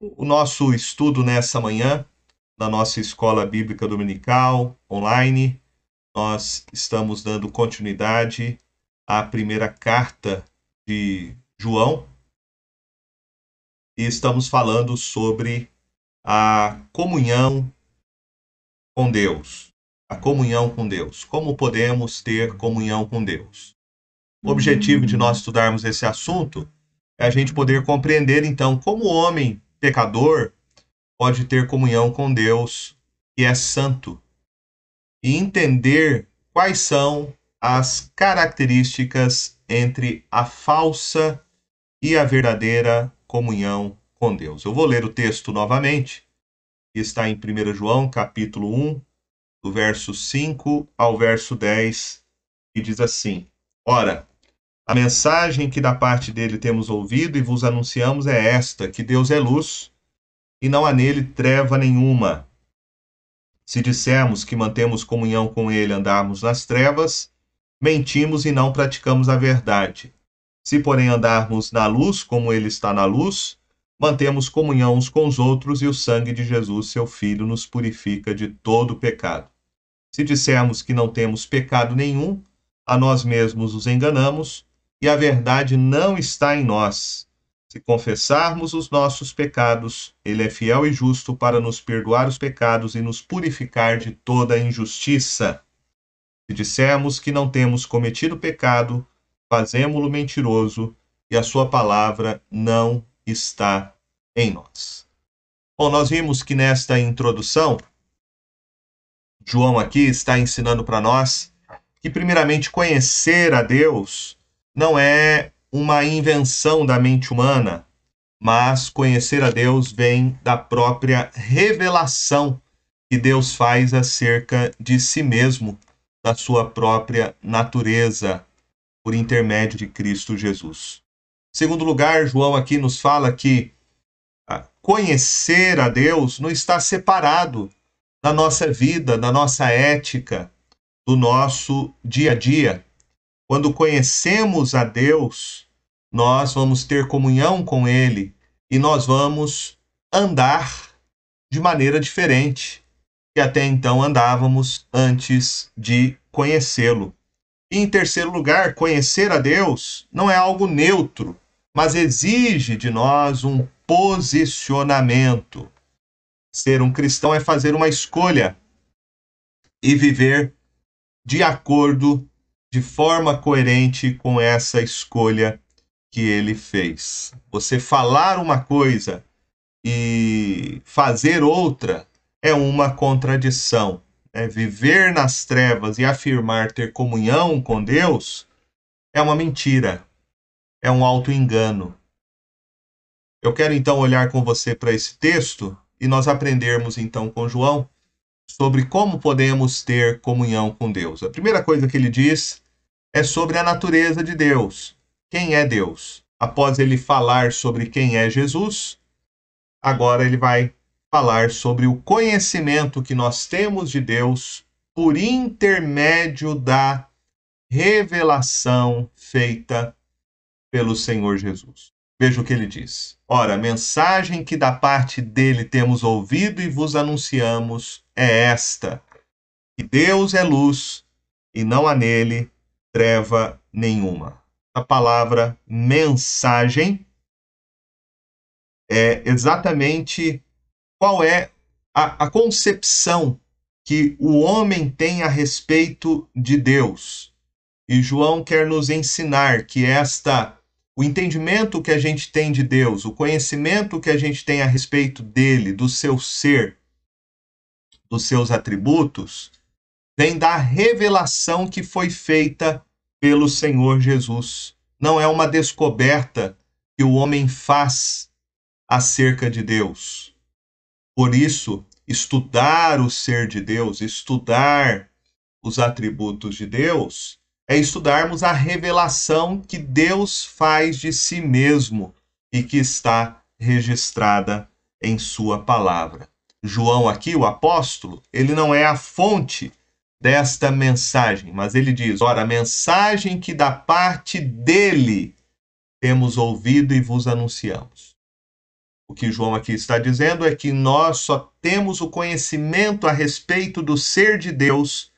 o nosso estudo nessa manhã, na nossa escola bíblica dominical online. Nós estamos dando continuidade à primeira carta de João e estamos falando sobre a comunhão com Deus. A comunhão com Deus. Como podemos ter comunhão com Deus? O objetivo de nós estudarmos esse assunto é a gente poder compreender, então, como o homem pecador pode ter comunhão com Deus, que é santo, e entender quais são as características entre a falsa e a verdadeira comunhão com Deus. Eu vou ler o texto novamente, que está em 1 João, capítulo 1, do verso 5 ao verso 10, e diz assim: Ora, a mensagem que da parte dele temos ouvido e vos anunciamos é esta: que Deus é luz e não há nele treva nenhuma. Se dissermos que mantemos comunhão com ele, andarmos nas trevas, mentimos e não praticamos a verdade. Se, porém, andarmos na luz, como ele está na luz, mantemos comunhão uns com os outros e o sangue de Jesus, seu Filho, nos purifica de todo pecado. Se dissermos que não temos pecado nenhum, a nós mesmos os enganamos e a verdade não está em nós. Se confessarmos os nossos pecados, Ele é fiel e justo para nos perdoar os pecados e nos purificar de toda injustiça. Se dissermos que não temos cometido pecado, fazemo-lo mentiroso e a Sua palavra não está em nós. Bom, nós vimos que nesta introdução, João aqui está ensinando para nós que, primeiramente, conhecer a Deus não é uma invenção da mente humana, mas conhecer a Deus vem da própria revelação que Deus faz acerca de si mesmo, da sua própria natureza, por intermédio de Cristo Jesus. Segundo lugar, João aqui nos fala que ah, conhecer a Deus não está separado da nossa vida, da nossa ética, do nosso dia a dia. Quando conhecemos a Deus, nós vamos ter comunhão com Ele e nós vamos andar de maneira diferente que até então andávamos antes de conhecê-lo. E em terceiro lugar, conhecer a Deus não é algo neutro, mas exige de nós um posicionamento. Ser um cristão é fazer uma escolha e viver de acordo de forma coerente com essa escolha que ele fez. Você falar uma coisa e fazer outra é uma contradição. É Viver nas trevas e afirmar ter comunhão com Deus é uma mentira, é um auto-engano. Eu quero então olhar com você para esse texto e nós aprendermos então com João sobre como podemos ter comunhão com Deus. A primeira coisa que ele diz é sobre a natureza de Deus. Quem é Deus? Após ele falar sobre quem é Jesus, agora ele vai falar sobre o conhecimento que nós temos de Deus por intermédio da revelação feita pelo Senhor Jesus. Veja o que ele diz. Ora, mensagem que da parte dele temos ouvido e vos anunciamos é esta: que Deus é luz e não há nele treva nenhuma. A palavra mensagem é exatamente qual é a, a concepção que o homem tem a respeito de Deus. E João quer nos ensinar que esta o entendimento que a gente tem de Deus, o conhecimento que a gente tem a respeito dele, do seu ser, dos seus atributos, vem da revelação que foi feita pelo Senhor Jesus. Não é uma descoberta que o homem faz acerca de Deus. Por isso, estudar o ser de Deus, estudar os atributos de Deus, é estudarmos a revelação que Deus faz de si mesmo e que está registrada em Sua palavra. João, aqui, o apóstolo, ele não é a fonte desta mensagem, mas ele diz: ora, a mensagem que da parte dele temos ouvido e vos anunciamos. O que João aqui está dizendo é que nós só temos o conhecimento a respeito do ser de Deus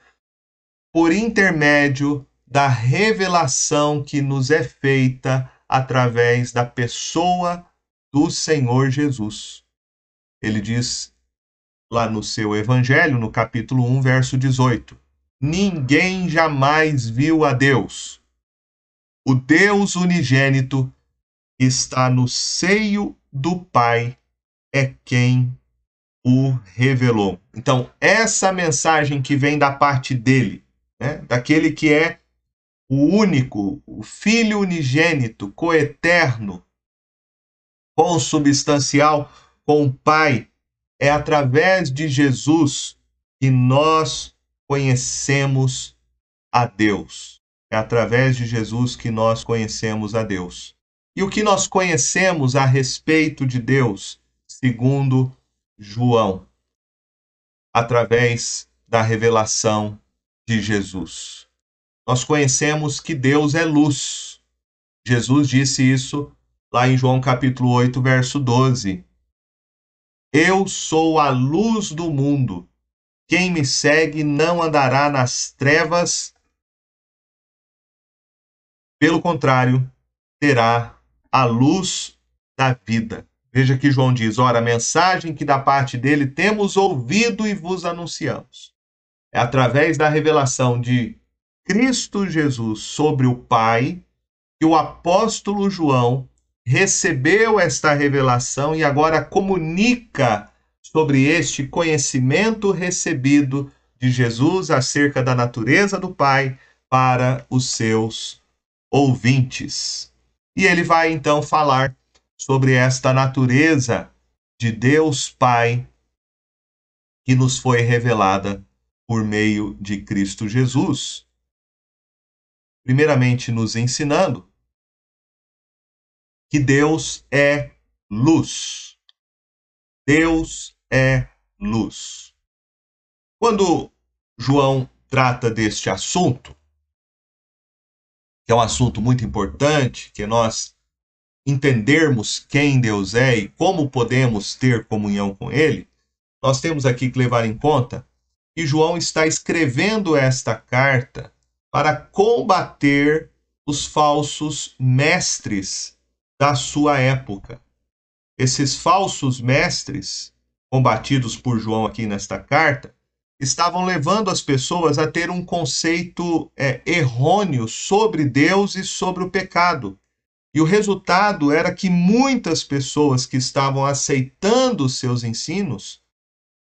por intermédio da revelação que nos é feita através da pessoa do Senhor Jesus. Ele diz lá no seu Evangelho, no capítulo 1, verso 18: Ninguém jamais viu a Deus. O Deus unigênito está no seio do Pai, é quem o revelou. Então, essa mensagem que vem da parte dele, né, daquele que é o único, o Filho unigênito, coeterno, consubstancial com o Pai, é através de Jesus que nós conhecemos a Deus. É através de Jesus que nós conhecemos a Deus. E o que nós conhecemos a respeito de Deus, segundo João? Através da revelação de Jesus. Nós conhecemos que Deus é luz. Jesus disse isso lá em João capítulo 8, verso 12. Eu sou a luz do mundo. Quem me segue não andará nas trevas. Pelo contrário, terá a luz da vida. Veja que João diz: Ora, a mensagem que da parte dele temos ouvido e vos anunciamos. É através da revelação de Cristo Jesus sobre o Pai que o apóstolo João recebeu esta revelação e agora comunica sobre este conhecimento recebido de Jesus acerca da natureza do Pai para os seus ouvintes. E ele vai então falar sobre esta natureza de Deus Pai que nos foi revelada por meio de Cristo Jesus. Primeiramente, nos ensinando que Deus é luz. Deus é luz. Quando João trata deste assunto, que é um assunto muito importante, que nós entendermos quem Deus é e como podemos ter comunhão com Ele, nós temos aqui que levar em conta que João está escrevendo esta carta para combater os falsos mestres da sua época. Esses falsos mestres, combatidos por João aqui nesta carta, estavam levando as pessoas a ter um conceito é, errôneo sobre Deus e sobre o pecado. E o resultado era que muitas pessoas que estavam aceitando os seus ensinos,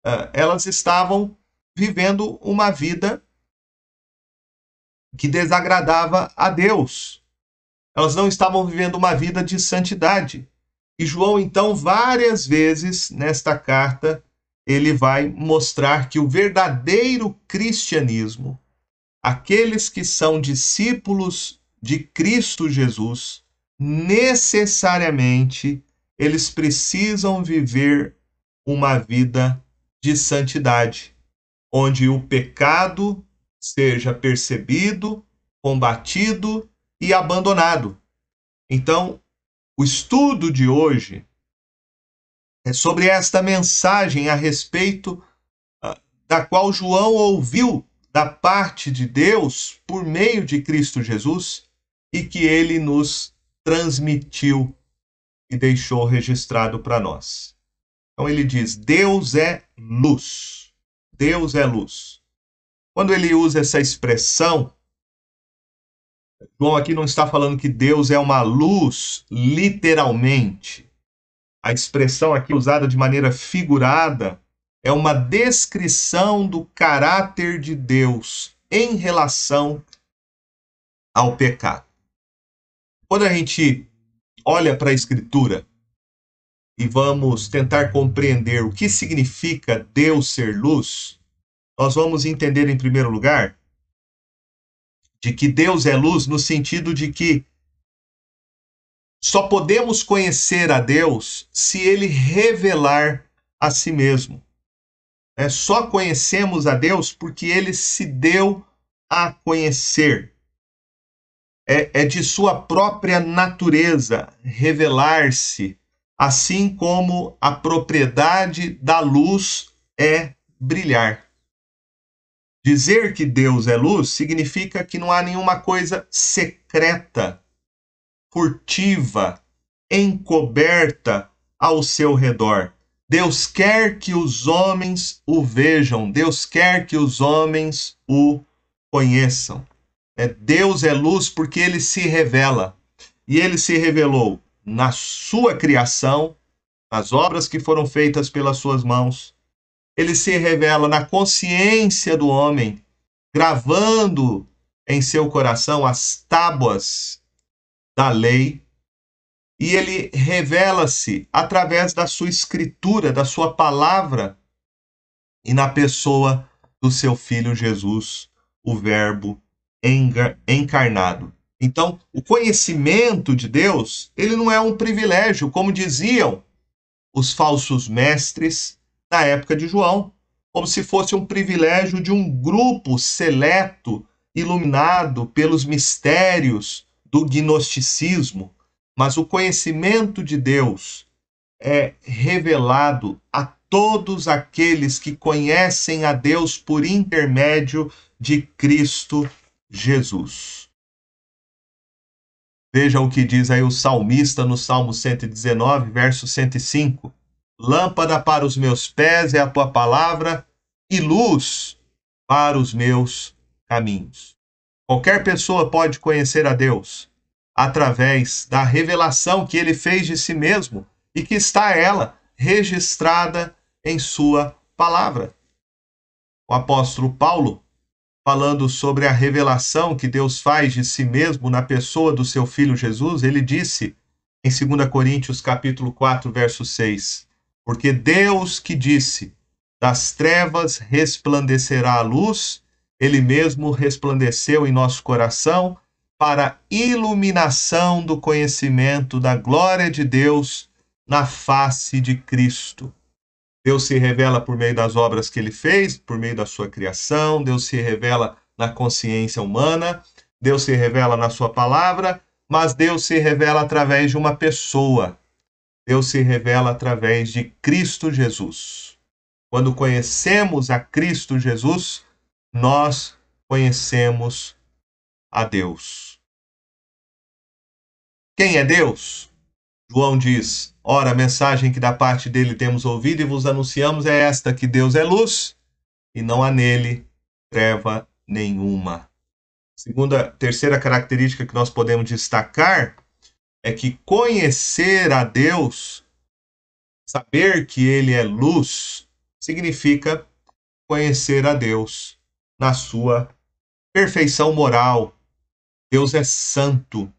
uh, elas estavam vivendo uma vida que desagradava a Deus. Elas não estavam vivendo uma vida de santidade. E João, então, várias vezes nesta carta, ele vai mostrar que o verdadeiro cristianismo, aqueles que são discípulos de Cristo Jesus, necessariamente eles precisam viver uma vida de santidade, onde o pecado seja percebido, combatido e abandonado. Então, o estudo de hoje é sobre esta mensagem a respeito uh, da qual João ouviu da parte de Deus por meio de Cristo Jesus e que ele nos transmitiu e deixou registrado para nós. Então ele diz: Deus é luz. Deus é luz. Quando ele usa essa expressão, João aqui não está falando que Deus é uma luz, literalmente. A expressão aqui usada de maneira figurada é uma descrição do caráter de Deus em relação ao pecado. Quando a gente olha para a Escritura e vamos tentar compreender o que significa Deus ser luz, nós vamos entender, em primeiro lugar, de que Deus é luz no sentido de que só podemos conhecer a Deus se ele revelar a si mesmo. É, só conhecemos a Deus porque ele se deu a conhecer. É, é de sua própria natureza revelar-se assim como a propriedade da luz é brilhar. Dizer que Deus é luz significa que não há nenhuma coisa secreta, furtiva, encoberta ao seu redor. Deus quer que os homens o vejam, Deus quer que os homens o conheçam. É, Deus é luz porque ele se revela. E ele se revelou na sua criação, nas obras que foram feitas pelas suas mãos. Ele se revela na consciência do homem, gravando em seu coração as tábuas da lei. E ele revela-se através da sua escritura, da sua palavra, e na pessoa do seu filho Jesus, o Verbo encarnado. Então, o conhecimento de Deus, ele não é um privilégio, como diziam os falsos mestres na época de João, como se fosse um privilégio de um grupo seleto, iluminado pelos mistérios do gnosticismo, mas o conhecimento de Deus é revelado a todos aqueles que conhecem a Deus por intermédio de Cristo Jesus. Veja o que diz aí o salmista no Salmo 119, verso 105. Lâmpada para os meus pés é a tua palavra e luz para os meus caminhos. Qualquer pessoa pode conhecer a Deus através da revelação que ele fez de si mesmo e que está ela registrada em sua palavra. O apóstolo Paulo falando sobre a revelação que Deus faz de si mesmo na pessoa do seu filho Jesus, ele disse em 2 Coríntios capítulo 4, verso 6: Porque Deus que disse: Das trevas resplandecerá a luz, ele mesmo resplandeceu em nosso coração para iluminação do conhecimento da glória de Deus na face de Cristo. Deus se revela por meio das obras que ele fez, por meio da sua criação, Deus se revela na consciência humana, Deus se revela na sua palavra, mas Deus se revela através de uma pessoa. Deus se revela através de Cristo Jesus. Quando conhecemos a Cristo Jesus, nós conhecemos a Deus. Quem é Deus? João diz: Ora, a mensagem que da parte dele temos ouvido e vos anunciamos é esta: que Deus é luz e não há nele treva nenhuma. Segunda, terceira característica que nós podemos destacar é que conhecer a Deus, saber que ele é luz, significa conhecer a Deus na sua perfeição moral. Deus é santo,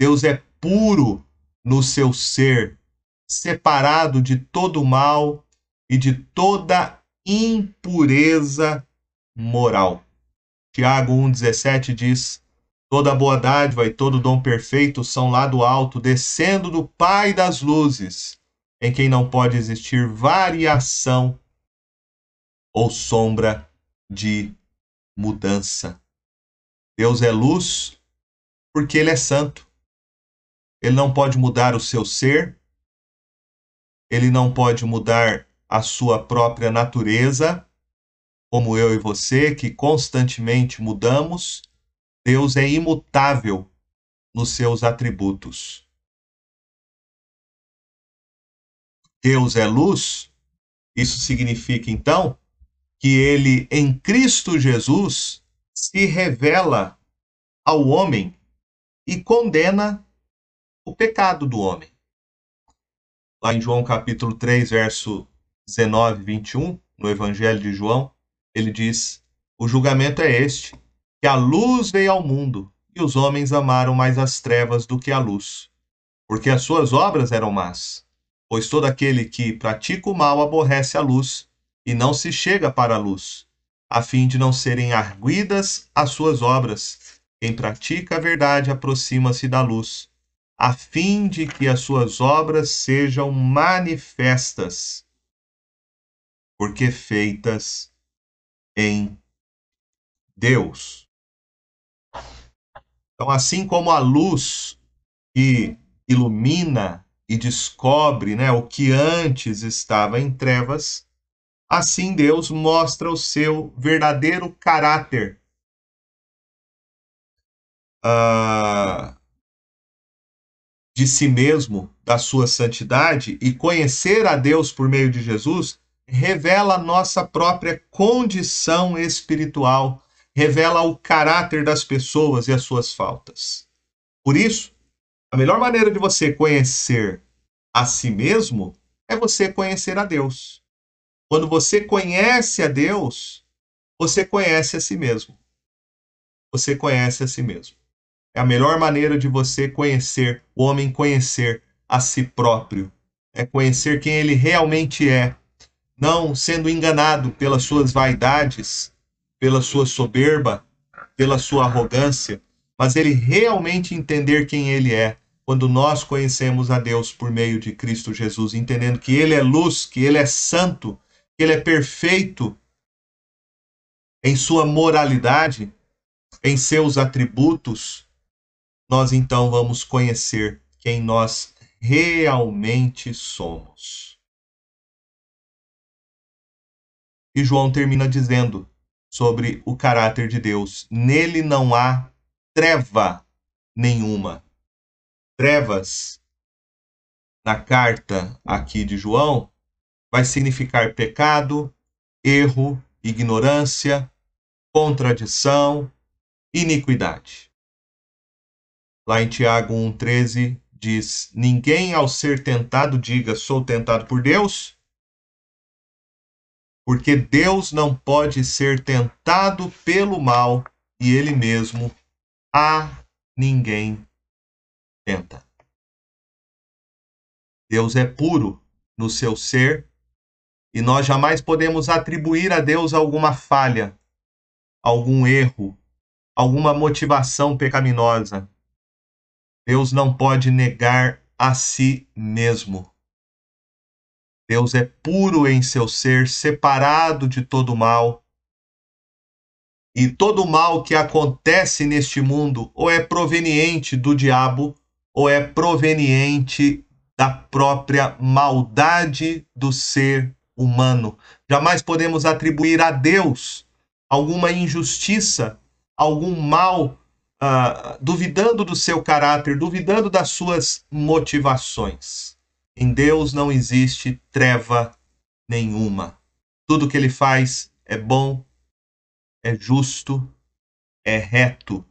Deus é puro no seu ser, separado de todo mal e de toda impureza moral. Tiago 1,17 diz: Toda boa dádiva e todo dom perfeito são lá do alto, descendo do Pai das luzes, em quem não pode existir variação ou sombra de mudança. Deus é luz porque Ele é santo. Ele não pode mudar o seu ser, ele não pode mudar a sua própria natureza, como eu e você, que constantemente mudamos. Deus é imutável nos seus atributos. Deus é luz, isso significa então que ele, em Cristo Jesus, se revela ao homem e condena o pecado do homem lá em João capítulo 3, verso 19 e 21, no Evangelho de João, ele diz: O julgamento é este, que a luz veio ao mundo, e os homens amaram mais as trevas do que a luz, porque as suas obras eram más. Pois todo aquele que pratica o mal aborrece a luz, e não se chega para a luz, a fim de não serem arguidas as suas obras. Quem pratica a verdade aproxima-se da luz, a fim de que as suas obras sejam manifestas, porque feitas em Deus. Então, assim como a luz que ilumina e descobre né, o que antes estava em trevas, assim Deus mostra o seu verdadeiro caráter. Uh, de si mesmo, da sua santidade, e conhecer a Deus por meio de Jesus, revela nossa própria condição espiritual, revela o caráter das pessoas e as suas faltas. Por isso, a melhor maneira de você conhecer a si mesmo é você conhecer a Deus. Quando você conhece a Deus, você conhece a si mesmo. Você conhece a si mesmo. É a melhor maneira de você conhecer, o homem conhecer a si próprio. É conhecer quem ele realmente é, não sendo enganado pelas suas vaidades, pela sua soberba, pela sua arrogância, mas ele realmente entender quem ele é. Quando nós conhecemos a Deus por meio de Cristo Jesus, entendendo que ele é luz, que ele é santo, que ele é perfeito em sua moralidade, em seus atributos, nós então vamos conhecer quem nós realmente somos. E João termina dizendo sobre o caráter de Deus: nele não há treva nenhuma. Trevas, na carta aqui de João, vai significar pecado, erro, ignorância, contradição, iniquidade. Lá em Tiago 1,13 diz: Ninguém ao ser tentado diga, sou tentado por Deus, porque Deus não pode ser tentado pelo mal e ele mesmo a ninguém tenta. Deus é puro no seu ser e nós jamais podemos atribuir a Deus alguma falha, algum erro, alguma motivação pecaminosa. Deus não pode negar a si mesmo. Deus é puro em seu ser, separado de todo mal. E todo mal que acontece neste mundo ou é proveniente do diabo ou é proveniente da própria maldade do ser humano. Jamais podemos atribuir a Deus alguma injustiça, algum mal, uh, duvidando do seu caráter, duvidando das suas motivações. Em Deus não existe treva nenhuma. Tudo que ele faz é bom, é justo, é reto.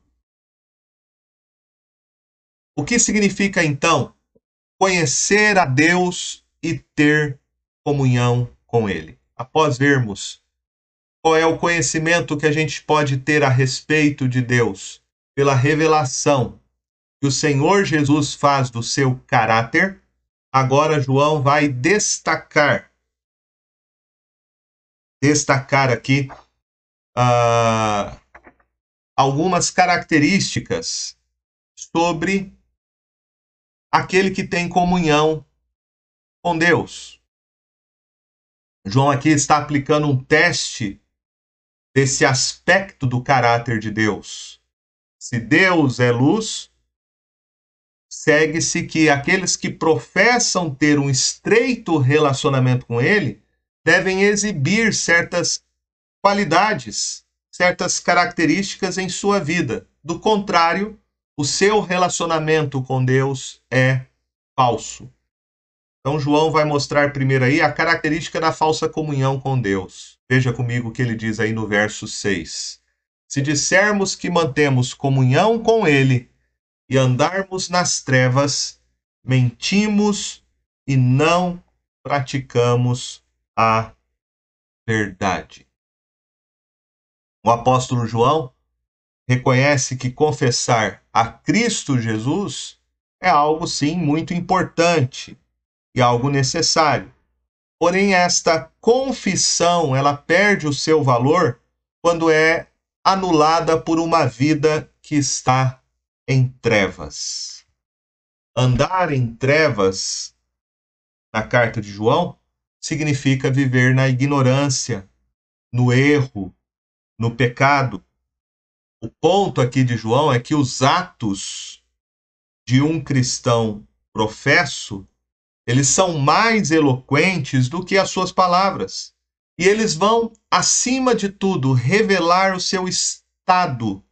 O que significa então conhecer a Deus e ter comunhão com Ele? Após vermos qual é o conhecimento que a gente pode ter a respeito de Deus, pela revelação que o Senhor Jesus faz do seu caráter, Agora João vai destacar destacar aqui uh, algumas características sobre aquele que tem comunhão com Deus. João aqui está aplicando um teste desse aspecto do caráter de Deus. Se Deus é luz, segue-se que aqueles que professam ter um estreito relacionamento com ele devem exibir certas qualidades, certas características em sua vida. Do contrário, o seu relacionamento com Deus é falso. Então, João vai mostrar primeiro aí a característica da falsa comunhão com Deus. Veja comigo o que ele diz aí no verso 6. Se dissermos que mantemos comunhão com Ele e andarmos nas trevas, mentimos e não praticamos a verdade. O apóstolo João reconhece que confessar a Cristo Jesus é algo sim muito importante e algo necessário. Porém, esta confissão, ela perde o seu valor quando é anulada por uma vida que está em trevas. Andar em trevas, na carta de João, significa viver na ignorância, no erro, no pecado. O ponto aqui de João é que os atos de um cristão professo Eles são mais eloquentes do que as suas palavras. E eles vão, acima de tudo, revelar o seu estado,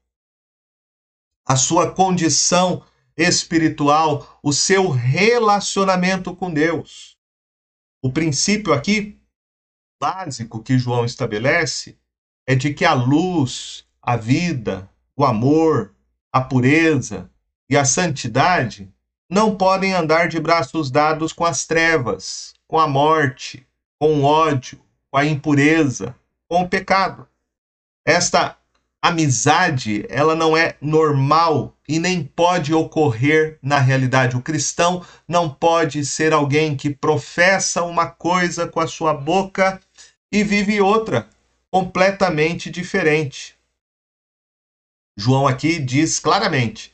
a sua condição espiritual, o seu relacionamento com Deus. O princípio aqui básico que João estabelece é de que a luz, a vida, o amor, a pureza e a santidade não podem andar de braços dados com as trevas, com a morte, com o ódio, com a impureza, com o pecado. Esta amizade, ela não é normal e nem pode ocorrer na realidade. O cristão não pode ser alguém que professa uma coisa com a sua boca e vive outra completamente diferente. João aqui diz claramente: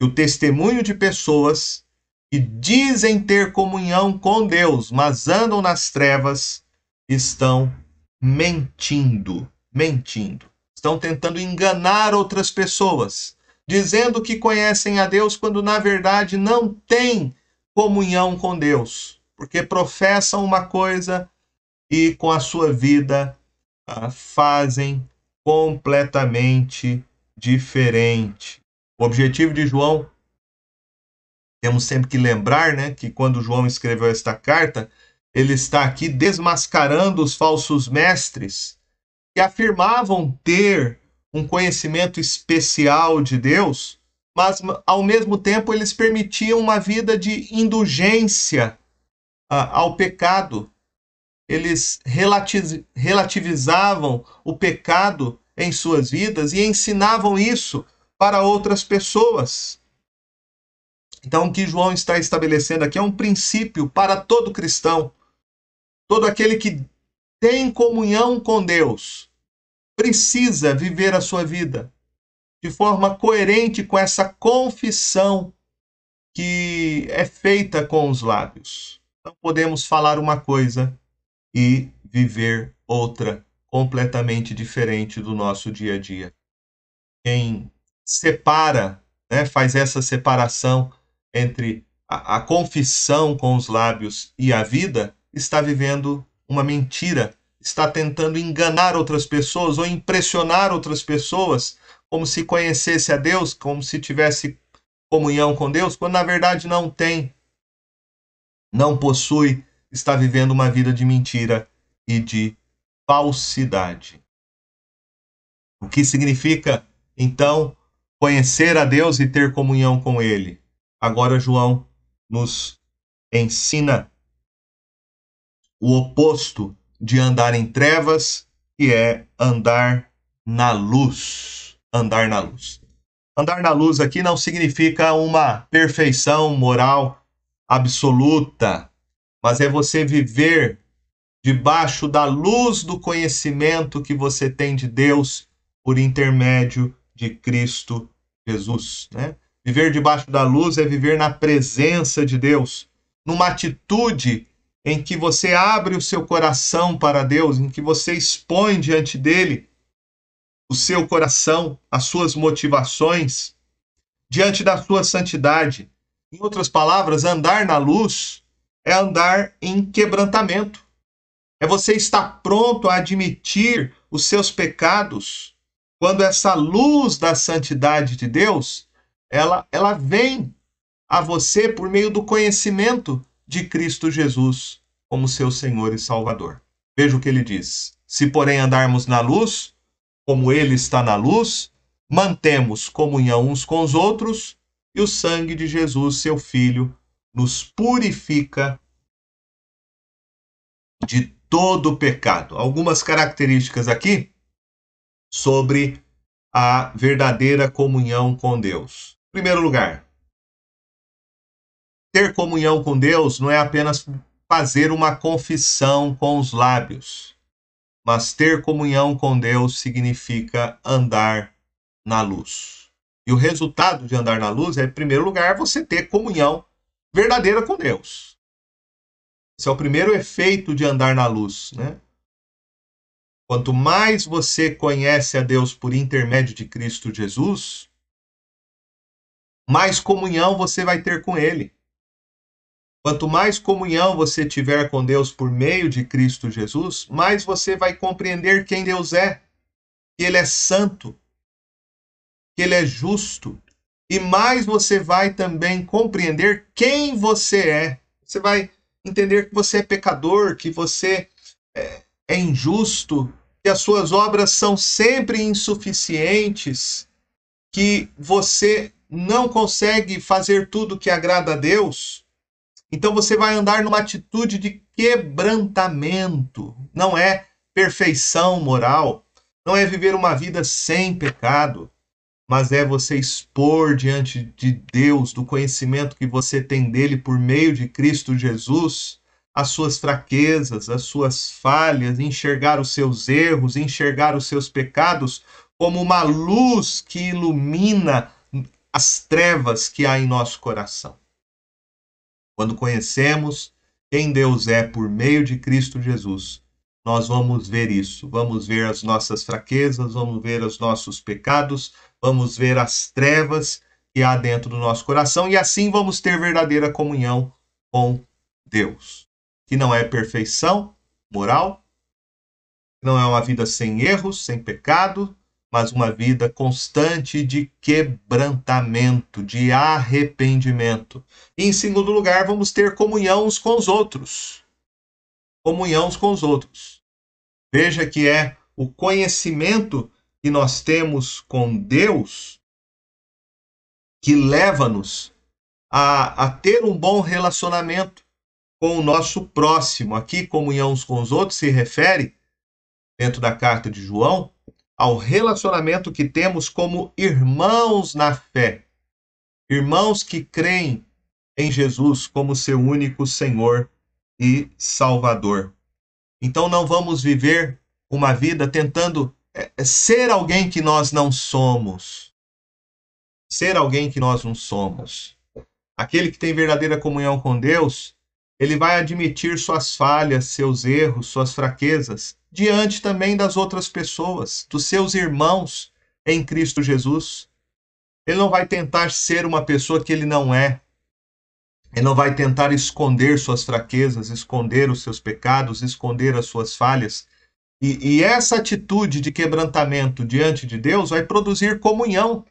que o testemunho de pessoas que dizem ter comunhão com Deus, mas andam nas trevas, estão mentindo, mentindo. Estão tentando enganar outras pessoas, dizendo que conhecem a Deus quando na verdade não têm comunhão com Deus, porque professam uma coisa e com a sua vida ah, fazem completamente diferente. O objetivo de João, temos sempre que lembrar, né, que quando João escreveu esta carta, ele está aqui desmascarando os falsos mestres que afirmavam ter um conhecimento especial de Deus, mas ao mesmo tempo eles permitiam uma vida de indulgência uh, ao pecado. Eles relativizavam o pecado em suas vidas e ensinavam isso para outras pessoas. Então, o que João está estabelecendo aqui é um princípio para todo cristão. Todo aquele que tem comunhão com Deus precisa viver a sua vida de forma coerente com essa confissão que é feita com os lábios. Não podemos falar uma coisa e viver outra completamente diferente do nosso dia a dia. Quem separa, né, faz essa separação entre a, a confissão com os lábios e a vida, está vivendo uma mentira, está tentando enganar outras pessoas ou impressionar outras pessoas, como se conhecesse a Deus, como se tivesse comunhão com Deus, quando na verdade não tem, não possui, está vivendo uma vida de mentira e de falsidade. O que significa, então, conhecer a Deus e ter comunhão com Ele. Agora, João nos ensina o oposto de andar em trevas, que é andar na luz. Andar na luz. Andar na luz aqui não significa uma perfeição moral absoluta, mas é você viver debaixo da luz do conhecimento que você tem de Deus por intermédio de Cristo Jesus. Né? Viver debaixo da luz é viver na presença de Deus, numa atitude em que você abre o seu coração para Deus, em que você expõe diante dele o seu coração, as suas motivações, diante da sua santidade. Em outras palavras, andar na luz é andar em quebrantamento. É você estar pronto a admitir os seus pecados quando essa luz da santidade de Deus, ela, ela vem a você por meio do conhecimento de Cristo Jesus como seu Senhor e Salvador. Veja o que ele diz: Se, porém, andarmos na luz, como ele está na luz, mantemos comunhão uns com os outros, e o sangue de Jesus, seu Filho, nos purifica de todo pecado. Algumas características aqui sobre a verdadeira comunhão com Deus. Em primeiro lugar, ter comunhão com Deus não é apenas fazer uma confissão com os lábios, mas ter comunhão com Deus significa andar na luz. E o resultado de andar na luz é, em primeiro lugar, você ter comunhão verdadeira com Deus. Esse é o primeiro efeito de andar na luz, né? Quanto mais você conhece a Deus por intermédio de Cristo Jesus, mais comunhão você vai ter com Ele. Quanto mais comunhão você tiver com Deus por meio de Cristo Jesus, mais você vai compreender quem Deus é, que Ele é santo, que Ele é justo, e mais você vai também compreender quem você é. Você vai entender que você é pecador, que você é, é injusto, que as suas obras são sempre insuficientes, que você não consegue fazer tudo que agrada a Deus então você vai andar numa atitude de quebrantamento. Não é perfeição moral, não é viver uma vida sem pecado, mas é você expor diante de Deus, do conhecimento que você tem dele por meio de Cristo Jesus, as suas fraquezas, as suas falhas, enxergar os seus erros, enxergar os seus pecados como uma luz que ilumina as trevas que há em nosso coração. Quando conhecemos quem Deus é por meio de Cristo Jesus, nós vamos ver isso. Vamos ver as nossas fraquezas, vamos ver os nossos pecados, vamos ver as trevas que há dentro do nosso coração e assim vamos ter verdadeira comunhão com Deus. Que não é perfeição moral, não é uma vida sem erros, sem pecado, mas uma vida constante de quebrantamento, de arrependimento. E em segundo lugar, vamos ter comunhão uns com os outros. Comunhão uns com os outros. Veja que é o conhecimento que nós temos com Deus que leva-nos a, a ter um bom relacionamento com o nosso próximo. Aqui, comunhão uns com os outros se refere, dentro da carta de João, ao relacionamento que temos como irmãos na fé. Irmãos que creem em Jesus como seu único Senhor e Salvador. Então não vamos viver uma vida tentando é, é, ser alguém que nós não somos. Ser alguém que nós não somos. Aquele que tem verdadeira comunhão com Deus, ele vai admitir suas falhas, seus erros, suas fraquezas, diante também das outras pessoas, dos seus irmãos em Cristo Jesus. Ele não vai tentar ser uma pessoa que ele não é. Ele não vai tentar esconder suas fraquezas, esconder os seus pecados, esconder as suas falhas. E, e essa atitude de quebrantamento diante de Deus vai produzir comunhão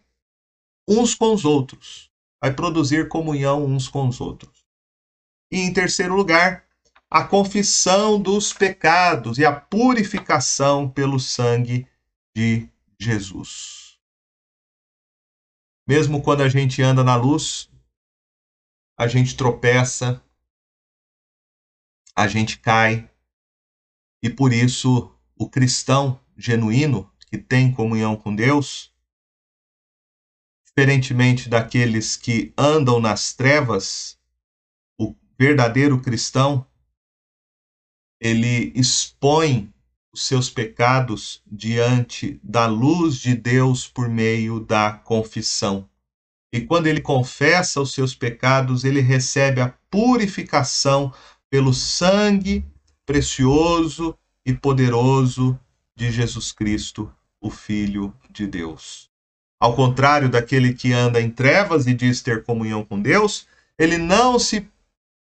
uns com os outros. Vai produzir comunhão uns com os outros. E em terceiro lugar, a confissão dos pecados e a purificação pelo sangue de Jesus. Mesmo quando a gente anda na luz, a gente tropeça, a gente cai, e por isso o cristão genuíno que tem comunhão com Deus, diferentemente daqueles que andam nas trevas, verdadeiro cristão ele expõe os seus pecados diante da luz de Deus por meio da confissão. E quando ele confessa os seus pecados, ele recebe a purificação pelo sangue precioso e poderoso de Jesus Cristo, o Filho de Deus. Ao contrário daquele que anda em trevas e diz ter comunhão com Deus, ele não se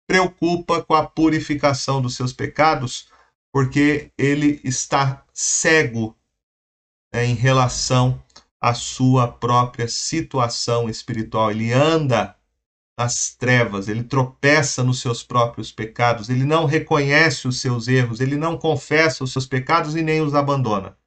preocupa com a purificação dos seus pecados, porque ele está cego né, em relação à sua própria situação espiritual. Ele anda nas trevas, ele tropeça nos seus próprios pecados, ele não reconhece os seus erros, ele não confessa os seus pecados e nem os abandona.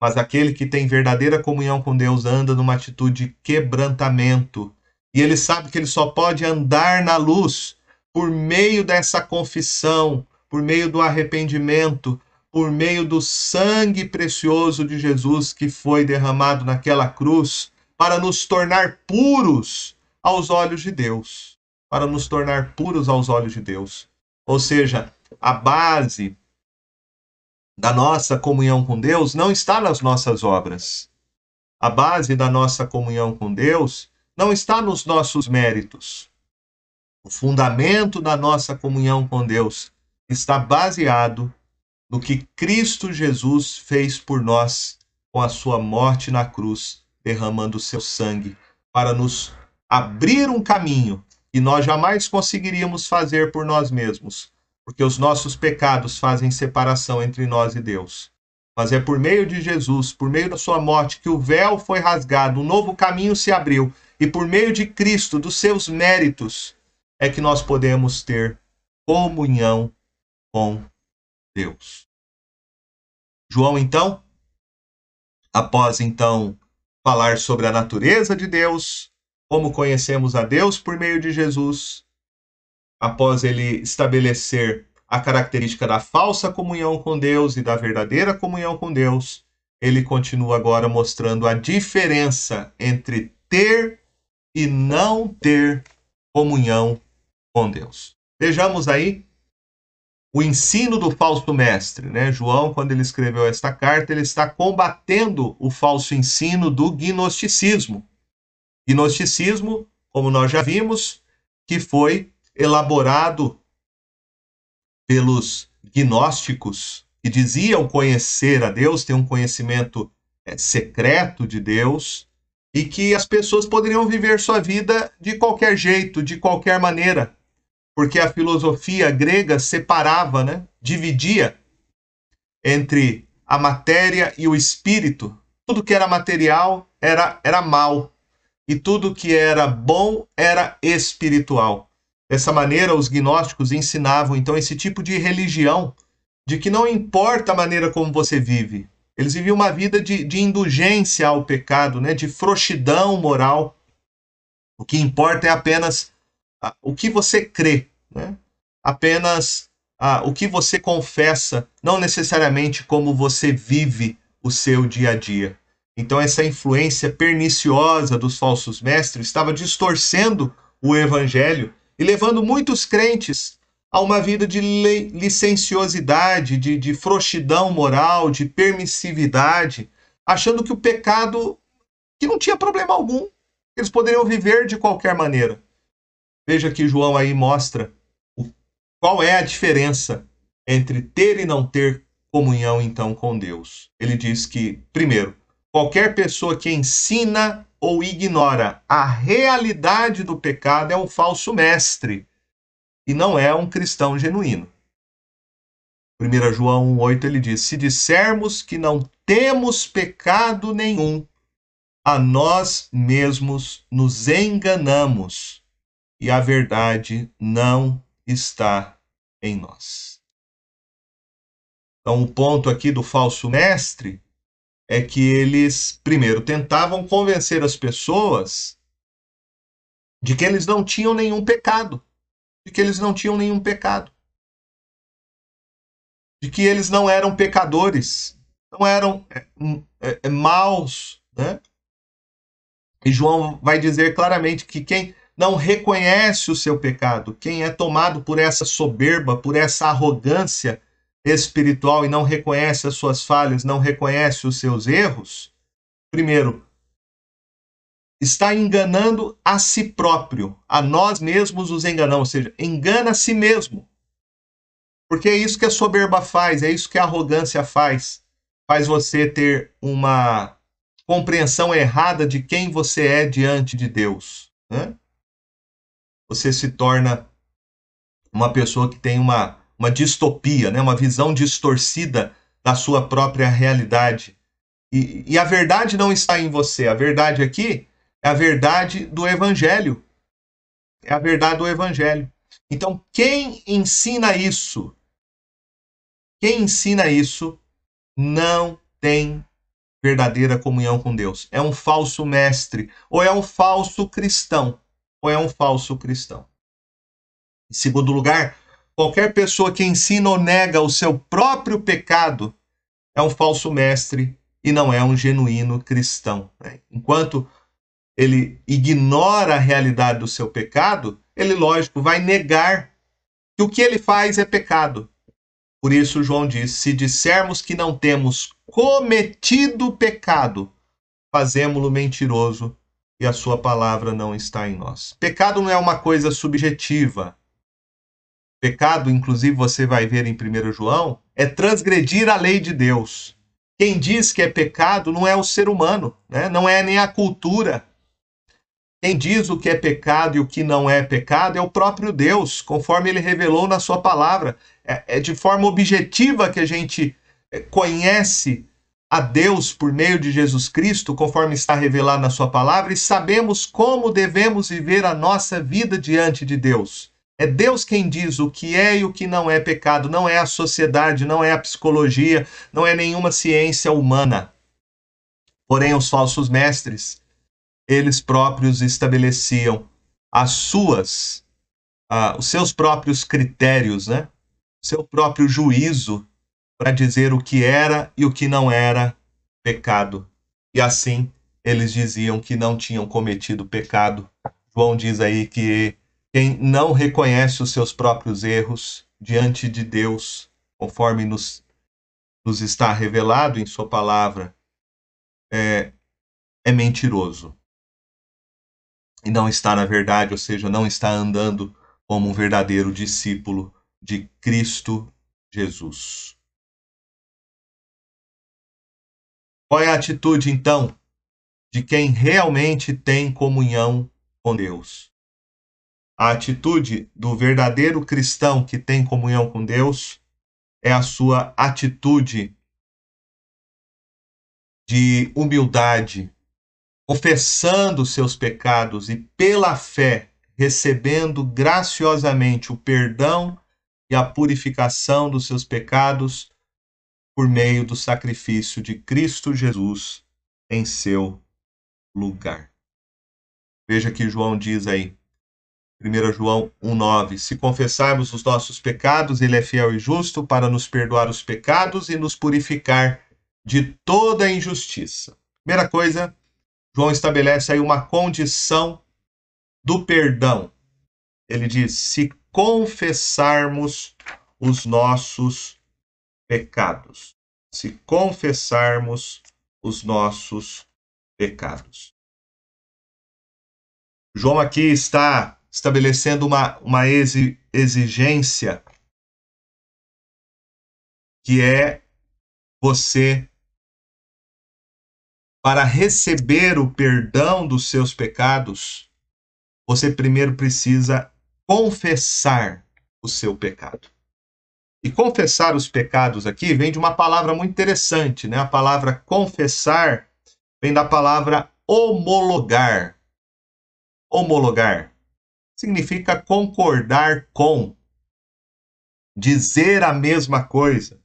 Mas aquele que tem verdadeira comunhão com Deus anda numa atitude de quebrantamento. E ele sabe que ele só pode andar na luz por meio dessa confissão, por meio do arrependimento, por meio do sangue precioso de Jesus que foi derramado naquela cruz, para nos tornar puros aos olhos de Deus. Para nos tornar puros aos olhos de Deus. Ou seja, a base da nossa comunhão com Deus não está nas nossas obras. A base da nossa comunhão com Deus não está nos nossos méritos. O fundamento da nossa comunhão com Deus está baseado no que Cristo Jesus fez por nós com a sua morte na cruz, derramando o seu sangue para nos abrir um caminho que nós jamais conseguiríamos fazer por nós mesmos, porque os nossos pecados fazem separação entre nós e Deus. Mas é por meio de Jesus, por meio da sua morte, que o véu foi rasgado, um novo caminho se abriu, e por meio de Cristo, dos seus méritos, é que nós podemos ter comunhão com Deus. João, então, após então falar sobre a natureza de Deus, como conhecemos a Deus por meio de Jesus, após ele estabelecer a característica da falsa comunhão com Deus e da verdadeira comunhão com Deus, ele continua agora mostrando a diferença entre ter e não ter comunhão com Deus. Vejamos aí o ensino do falso mestre, né? João, quando ele escreveu esta carta, ele está combatendo o falso ensino do gnosticismo. Gnosticismo, como nós já vimos, que foi elaborado pelos gnósticos que diziam conhecer a Deus, ter um conhecimento é, secreto de Deus e que as pessoas poderiam viver sua vida de qualquer jeito, de qualquer maneira, porque a filosofia grega separava, né, dividia entre a matéria e o espírito. Tudo que era material era, era mal, e tudo que era bom era espiritual. Dessa maneira, os gnósticos ensinavam então esse tipo de religião, de que não importa a maneira como você vive, eles viviam uma vida de, de indulgência ao pecado, né, de frouxidão moral. O que importa é apenas o que você crê, né? apenas ah, o que você confessa, não necessariamente como você vive o seu dia a dia. Então, essa influência perniciosa dos falsos mestres estava distorcendo o evangelho e levando muitos crentes a uma vida de licenciosidade, de, de frouxidão moral, de permissividade, achando que o pecado que não tinha problema algum, eles poderiam viver de qualquer maneira. Veja que João aí mostra o, qual é a diferença entre ter e não ter comunhão então com Deus. Ele diz que, primeiro, qualquer pessoa que ensina ou ignora a realidade do pecado é um falso mestre e não é um cristão genuíno. 1 João 1,8 ele diz: Se dissermos que não temos pecado nenhum, a nós mesmos nos enganamos e a verdade não está em nós. Então, o ponto aqui do falso mestre é que eles, primeiro, tentavam convencer as pessoas de que eles não tinham nenhum pecado, de que eles não tinham nenhum pecado, de que eles não eram pecadores, não eram é, é, é maus, né? E João vai dizer claramente que quem não reconhece o seu pecado, quem é tomado por essa soberba, por essa arrogância espiritual e não reconhece as suas falhas, não reconhece os seus erros, primeiro, está enganando a si próprio, a nós mesmos os enganamos, ou seja, engana a si mesmo. Porque é isso que a soberba faz, é isso que a arrogância faz. Faz você ter uma compreensão errada de quem você é diante de Deus. Né? Você se torna uma pessoa que tem uma, uma distopia, né? uma visão distorcida da sua própria realidade. E, e a verdade não está em você, a verdade aqui é a verdade do Evangelho. É a verdade do Evangelho. Então, quem ensina isso, quem ensina isso, não tem verdadeira comunhão com Deus. É um falso mestre ou é um falso cristão ou é um falso cristão. Em segundo lugar, qualquer pessoa que ensina ou nega o seu próprio pecado é um falso mestre e não é um genuíno cristão. Né? Enquanto ele ignora a realidade do seu pecado, ele, lógico, vai negar que o que ele faz é pecado. Por isso, João diz: se dissermos que não temos cometido pecado, fazemos-lo mentiroso e a sua palavra não está em nós. Pecado não é uma coisa subjetiva. Pecado, inclusive, você vai ver em 1 João, é transgredir a lei de Deus. Quem diz que é pecado não é o ser humano, né? não é nem a cultura. Quem diz o que é pecado e o que não é pecado é o próprio Deus, conforme ele revelou na sua palavra. É, é de forma objetiva que a gente é, conhece a Deus por meio de Jesus Cristo, conforme está revelado na Sua palavra, e sabemos como devemos viver a nossa vida diante de Deus. É Deus quem diz o que é e o que não é pecado, não é a sociedade, não é a psicologia, não é nenhuma ciência humana. Porém, os falsos mestres, eles próprios estabeleciam as suas, uh, os seus próprios critérios, né? seu próprio juízo para dizer o que era e o que não era pecado. E assim eles diziam que não tinham cometido pecado. João diz aí que quem não reconhece os seus próprios erros diante de Deus, conforme nos, nos está revelado em Sua palavra, é, é mentiroso. E não está na verdade, ou seja, não está andando como um verdadeiro discípulo de Cristo Jesus. Qual é a atitude, então, de quem realmente tem comunhão com Deus? A atitude do verdadeiro cristão que tem comunhão com Deus é a sua atitude de humildade, confessando seus pecados e, pela fé, recebendo graciosamente o perdão e a purificação dos seus pecados por meio do sacrifício de Cristo Jesus em seu lugar. Veja que João diz aí, 1 João 1,9: Se confessarmos os nossos pecados, Ele é fiel e justo para nos perdoar os pecados e nos purificar de toda injustiça. Primeira coisa, João estabelece aí uma condição do perdão. Ele diz: se confessarmos os nossos pecados, se confessarmos os nossos pecados. João aqui está estabelecendo uma, uma exigência que é você, para receber o perdão dos seus pecados, você primeiro precisa confessar o seu pecado. E confessar os pecados aqui vem de uma palavra muito interessante, né? A palavra confessar vem da palavra homologar. Homologar significa concordar com, dizer a mesma coisa.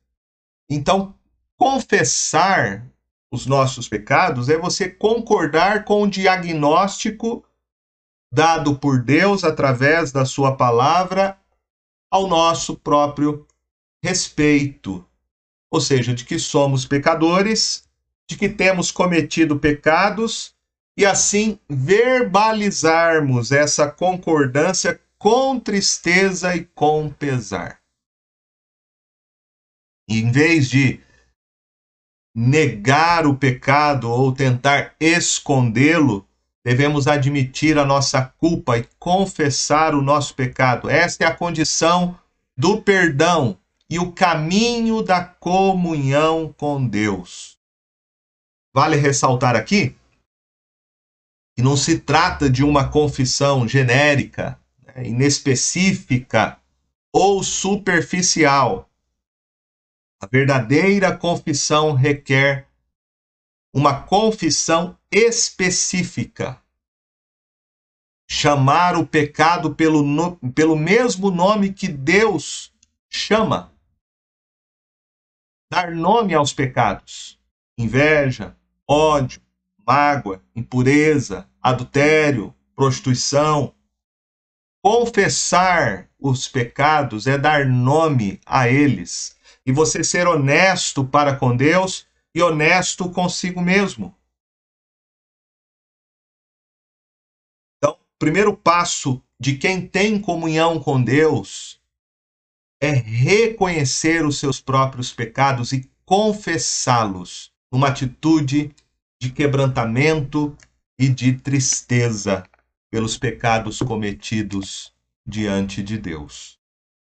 Então, confessar os nossos pecados é você concordar com o diagnóstico dado por Deus através da sua palavra ao nosso próprio respeito, ou seja, de que somos pecadores, de que temos cometido pecados e assim verbalizarmos essa concordância com tristeza e com pesar. Em vez de negar o pecado ou tentar escondê-lo, devemos admitir a nossa culpa e confessar o nosso pecado. Esta é a condição do perdão e o caminho da comunhão com Deus. Vale ressaltar aqui que não se trata de uma confissão genérica, né, inespecífica ou superficial. A verdadeira confissão requer uma confissão específica. Chamar o pecado pelo, no, pelo mesmo nome que Deus chama dar nome aos pecados: inveja, ódio, mágoa, impureza, adultério, prostituição. Confessar os pecados é dar nome a eles e você ser honesto para com Deus e honesto consigo mesmo. Então, primeiro passo de quem tem comunhão com Deus é reconhecer os seus próprios pecados e confessá-los numa atitude de quebrantamento e de tristeza pelos pecados cometidos diante de Deus.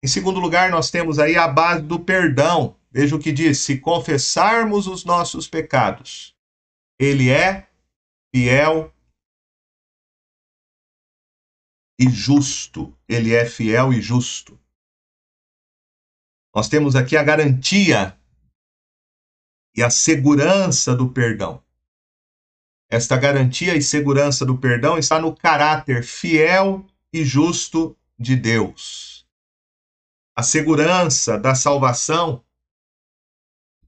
Em segundo lugar, nós temos aí a base do perdão. Veja o que diz: se confessarmos os nossos pecados, Ele é fiel e justo. Ele é fiel e justo. Nós temos aqui a garantia e a segurança do perdão. Esta garantia e segurança do perdão está no caráter fiel e justo de Deus. A segurança da salvação,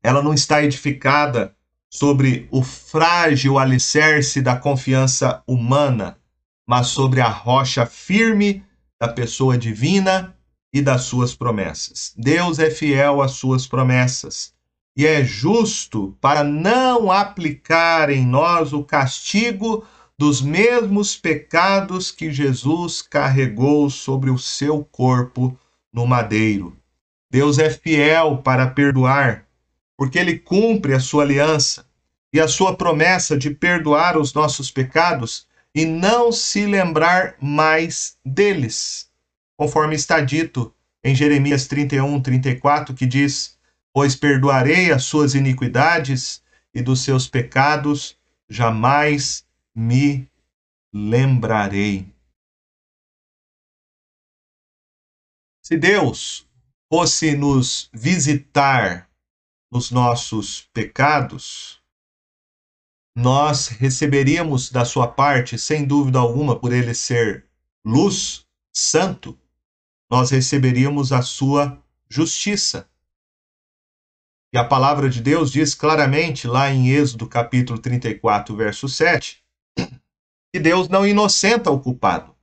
ela não está edificada sobre o frágil alicerce da confiança humana, mas sobre a rocha firme da pessoa divina e das suas promessas. Deus é fiel às suas promessas e é justo para não aplicar em nós o castigo dos mesmos pecados que Jesus carregou sobre o seu corpo no madeiro. Deus é fiel para perdoar porque ele cumpre a sua aliança e a sua promessa de perdoar os nossos pecados e não se lembrar mais deles, conforme está dito em Jeremias 31, 34, que diz: Pois perdoarei as suas iniquidades e dos seus pecados jamais me lembrarei. Se Deus fosse nos visitar nos nossos pecados, nós receberíamos da sua parte, sem dúvida alguma, por ele ser luz, santo, nós receberíamos a sua justiça. E a palavra de Deus diz claramente lá em Êxodo capítulo 34, verso 7, que Deus não inocenta o culpado.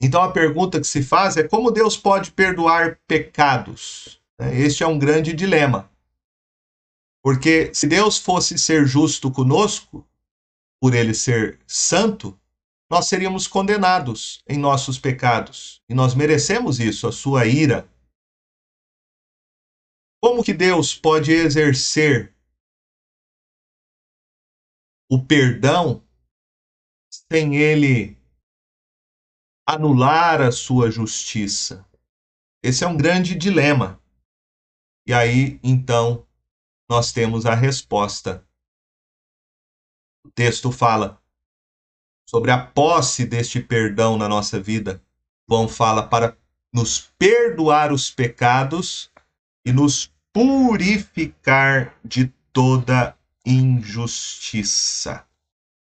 Então a pergunta que se faz é como Deus pode perdoar pecados? Né? Este é um grande dilema. Porque se Deus fosse ser justo conosco, por ele ser santo, nós seríamos condenados em nossos pecados. E nós merecemos isso, a sua ira. Como que Deus pode exercer o perdão sem ele anular a sua justiça? Esse é um grande dilema. E aí, então, nós temos a resposta. O texto fala sobre a posse deste perdão na nossa vida. João fala para nos perdoar os pecados e nos purificar de toda injustiça.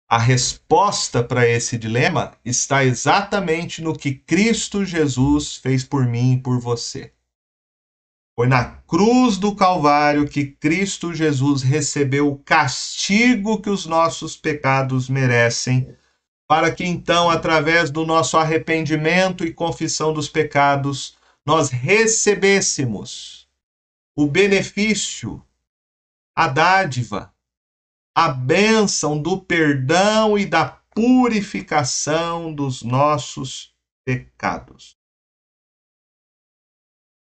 A resposta para esse dilema está exatamente no que Cristo Jesus fez por mim e por você. Foi na cruz do Calvário que Cristo Jesus recebeu o castigo que os nossos pecados merecem, para que então, através do nosso arrependimento e confissão dos pecados, nós recebêssemos o benefício, a dádiva, a bênção do perdão e da purificação dos nossos pecados.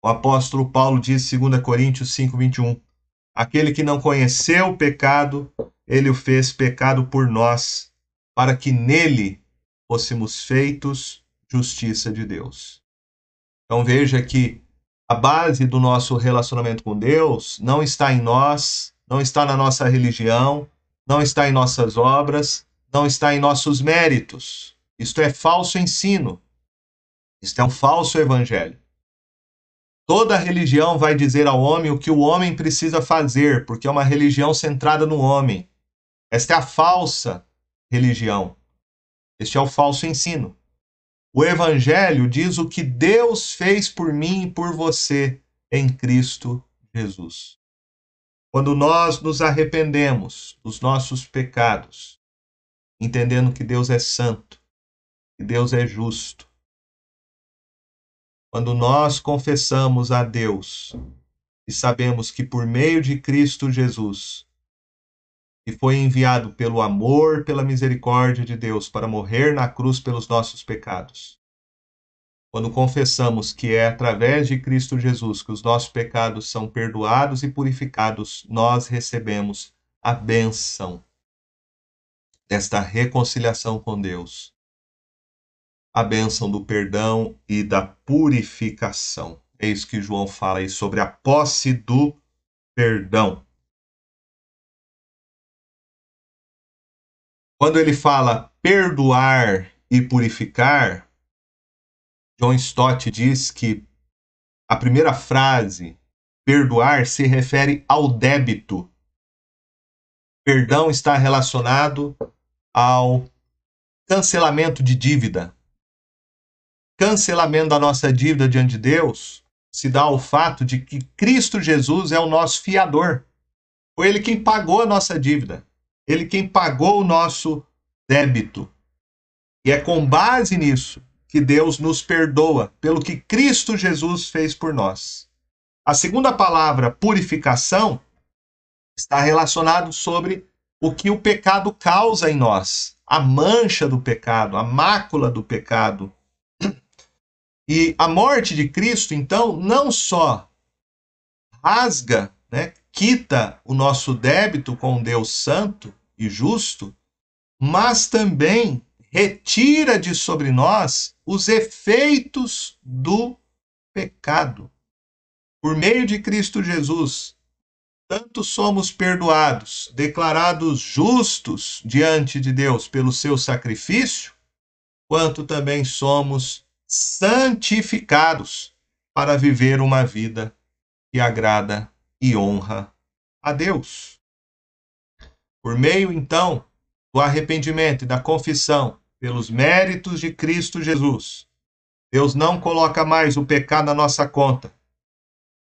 O apóstolo Paulo diz, 2 Coríntios 5, 21, aquele que não conheceu o pecado, ele o fez pecado por nós, para que nele fôssemos feitos justiça de Deus. Então veja que a base do nosso relacionamento com Deus não está em nós, não está na nossa religião, não está em nossas obras, não está em nossos méritos. Isto é falso ensino. Isto é um falso evangelho. Toda religião vai dizer ao homem o que o homem precisa fazer, porque é uma religião centrada no homem. Esta é a falsa religião. Este é o falso ensino. O Evangelho diz o que Deus fez por mim e por você em Cristo Jesus. Quando nós nos arrependemos dos nossos pecados, entendendo que Deus é santo, que Deus é justo, quando nós confessamos a Deus e sabemos que por meio de Cristo Jesus, que foi enviado pelo amor, pela misericórdia de Deus para morrer na cruz pelos nossos pecados. Quando confessamos que é através de Cristo Jesus que os nossos pecados são perdoados e purificados, nós recebemos a benção desta reconciliação com Deus a bênção do perdão e da purificação. Isso que João fala aí sobre a posse do perdão. Quando ele fala perdoar e purificar, John Stott diz que a primeira frase, perdoar, se refere ao débito. Perdão está relacionado ao cancelamento de dívida. Cancelamento da nossa dívida diante de Deus se dá ao fato de que Cristo Jesus é o nosso fiador. Foi ele quem pagou a nossa dívida. Ele quem pagou o nosso débito. E é com base nisso que Deus nos perdoa pelo que Cristo Jesus fez por nós. A segunda palavra, purificação, está relacionado sobre o que o pecado causa em nós, a mancha do pecado, a mácula do pecado. E a morte de Cristo, então, não só rasga, né, quita o nosso débito com Deus Santo e justo, mas também retira de sobre nós os efeitos do pecado. Por meio de Cristo Jesus, tanto somos perdoados, declarados justos diante de Deus pelo seu sacrifício, quanto também somos santificados para viver uma vida que agrada e honra a Deus. Por meio, então, do arrependimento e da confissão pelos méritos de Cristo Jesus, Deus não coloca mais o pecado na nossa conta.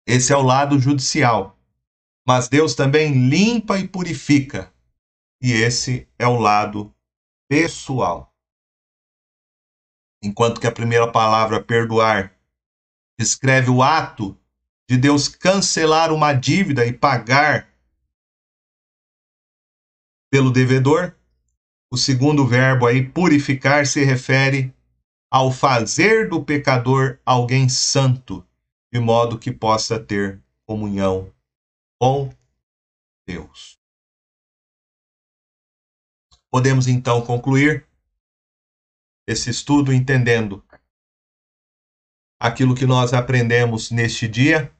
Esse é o lado judicial. Mas Deus também limpa e purifica. E esse é o lado pessoal. Enquanto que a primeira palavra, perdoar, descreve o ato de Deus cancelar uma dívida e pagar pelo devedor. O segundo verbo aí, purificar, se refere ao fazer do pecador alguém santo, de modo que possa ter comunhão com Deus. Podemos então concluir esse estudo entendendo aquilo que nós aprendemos neste dia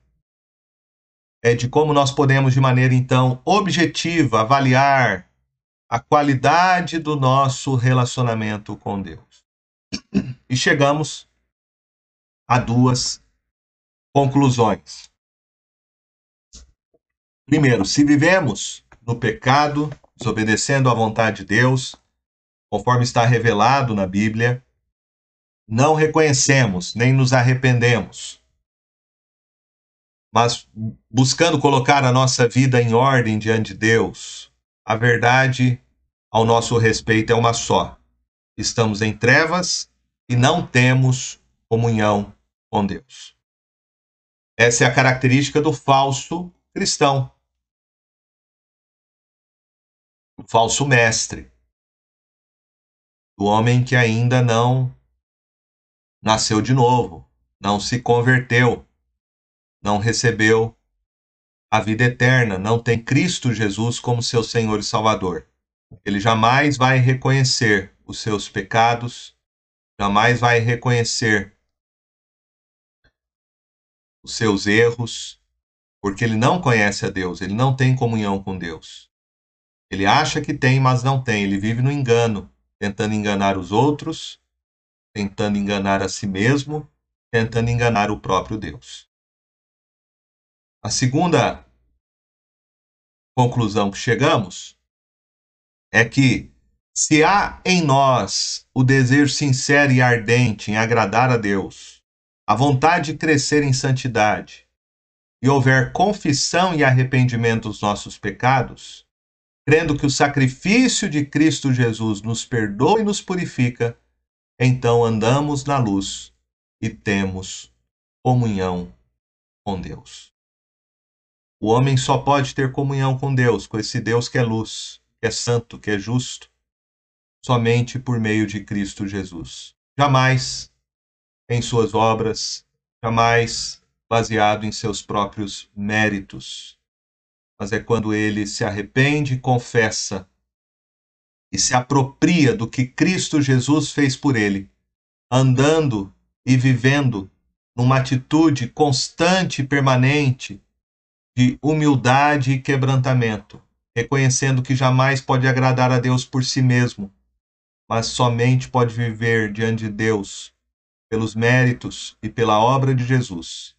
é de como nós podemos de maneira então objetiva avaliar a qualidade do nosso relacionamento com Deus. E chegamos a duas conclusões. Primeiro, se vivemos no pecado, desobedecendo à vontade de Deus, conforme está revelado na Bíblia, não reconhecemos nem nos arrependemos, mas buscando colocar a nossa vida em ordem diante de Deus, a verdade ao nosso respeito é uma só. Estamos em trevas e não temos comunhão com Deus. Essa é a característica do falso cristão. O falso mestre do homem que ainda não nasceu de novo, não se converteu, não recebeu a vida eterna, não tem Cristo Jesus como seu Senhor e Salvador. Ele jamais vai reconhecer os seus pecados, jamais vai reconhecer os seus erros, porque ele não conhece a Deus, ele não tem comunhão com Deus. Ele acha que tem, mas não tem, ele vive no engano tentando enganar os outros, tentando enganar a si mesmo, tentando enganar o próprio Deus. A segunda conclusão que chegamos é que se há em nós o desejo sincero e ardente em agradar a Deus, a vontade de crescer em santidade, e houver confissão e arrependimento dos nossos pecados, crendo que o sacrifício de Cristo Jesus nos perdoa e nos purifica, então andamos na luz e temos comunhão com Deus. O homem só pode ter comunhão com Deus, com esse Deus que é luz, que é santo, que é justo, somente por meio de Cristo Jesus. Jamais em suas obras, jamais baseado em seus próprios méritos, mas é quando ele se arrepende, confessa e se apropria do que Cristo Jesus fez por ele, andando e vivendo numa atitude constante e permanente de humildade e quebrantamento, reconhecendo que jamais pode agradar a Deus por si mesmo, mas somente pode viver diante de Deus pelos méritos e pela obra de Jesus.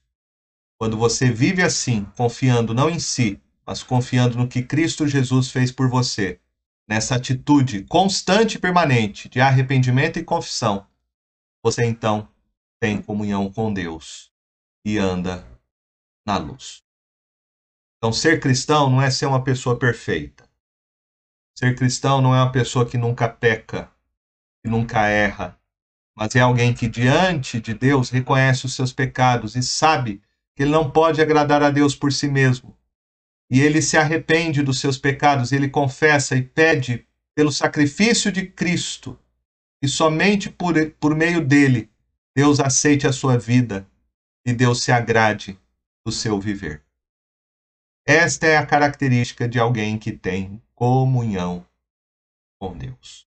Quando você vive assim, confiando não em si, mas confiando no que Cristo Jesus fez por você, nessa atitude constante e permanente de arrependimento e confissão, você então tem comunhão com Deus e anda na luz. Então, ser cristão não é ser uma pessoa perfeita. Ser cristão não é uma pessoa que nunca peca, que nunca erra, mas é alguém que, diante de Deus, reconhece os seus pecados e sabe que ele não pode agradar a Deus por si mesmo. E ele se arrepende dos seus pecados, ele confessa e pede pelo sacrifício de Cristo, e somente por, por meio dele, Deus aceite a sua vida e Deus se agrade do seu viver. Esta é a característica de alguém que tem comunhão com Deus.